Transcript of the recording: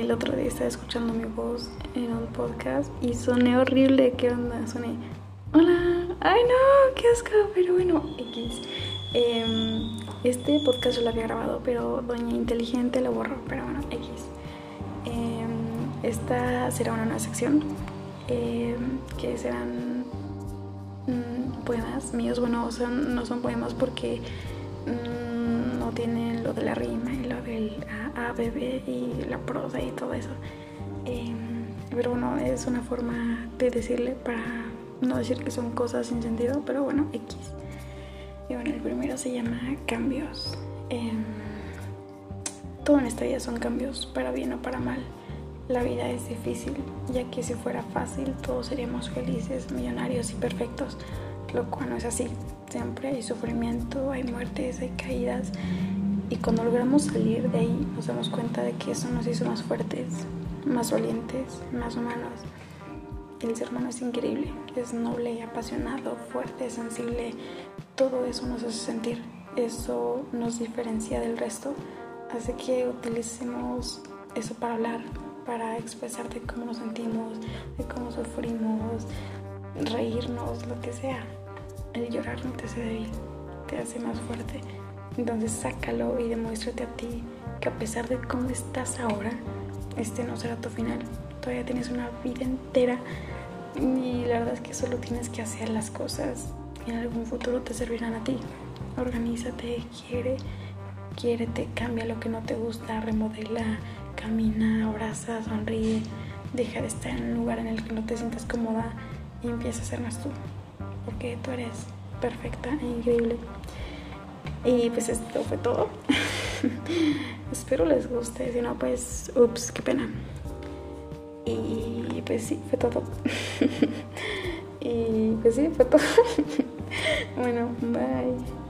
el otro día estaba escuchando mi voz en un podcast y soné horrible. ¿Qué onda? Soné, hola, ay no, qué asco, pero bueno, X. Em, este podcast yo lo había grabado, pero Doña Inteligente lo borró, pero bueno, X. Em, esta será una nueva sección em, que serán mm, poemas míos. Bueno, son, no son poemas porque mm, no tienen lo de la rima y lo del A, B, B y la prosa y todo eso. pero bueno, es una forma de decirle para no decir que son cosas sin sentido, pero bueno, X. Y bueno, el primero se llama cambios. Em, todo en esta vida son cambios, para bien o para mal. La vida es difícil, ya que si fuera fácil todos seríamos felices, millonarios y perfectos, lo cual no es así. Siempre hay sufrimiento, hay muertes, hay caídas y cuando logramos salir de ahí nos damos cuenta de que eso nos hizo más fuertes, más valientes, más humanos. El ser humano es increíble, es noble, apasionado, fuerte, sensible. Todo eso nos hace sentir. Eso nos diferencia del resto. Hace que utilicemos eso para hablar, para expresar de cómo nos sentimos, de cómo sufrimos, reírnos, lo que sea. El llorar no te hace débil, te hace más fuerte. Entonces sácalo y demuéstrate a ti que a pesar de cómo estás ahora, este no será tu final todavía tienes una vida entera y la verdad es que solo tienes que hacer las cosas y en algún futuro te servirán a ti. Organízate, quiere, quiérete, cambia lo que no te gusta, remodela, camina, abraza, sonríe, deja de estar en un lugar en el que no te sientas cómoda y empieza a ser más tú, porque tú eres perfecta e increíble. Y pues esto fue todo. Espero les guste, si no pues, ups, qué pena. Y pues sí, fue todo. y pues sí, fue todo. bueno, bye.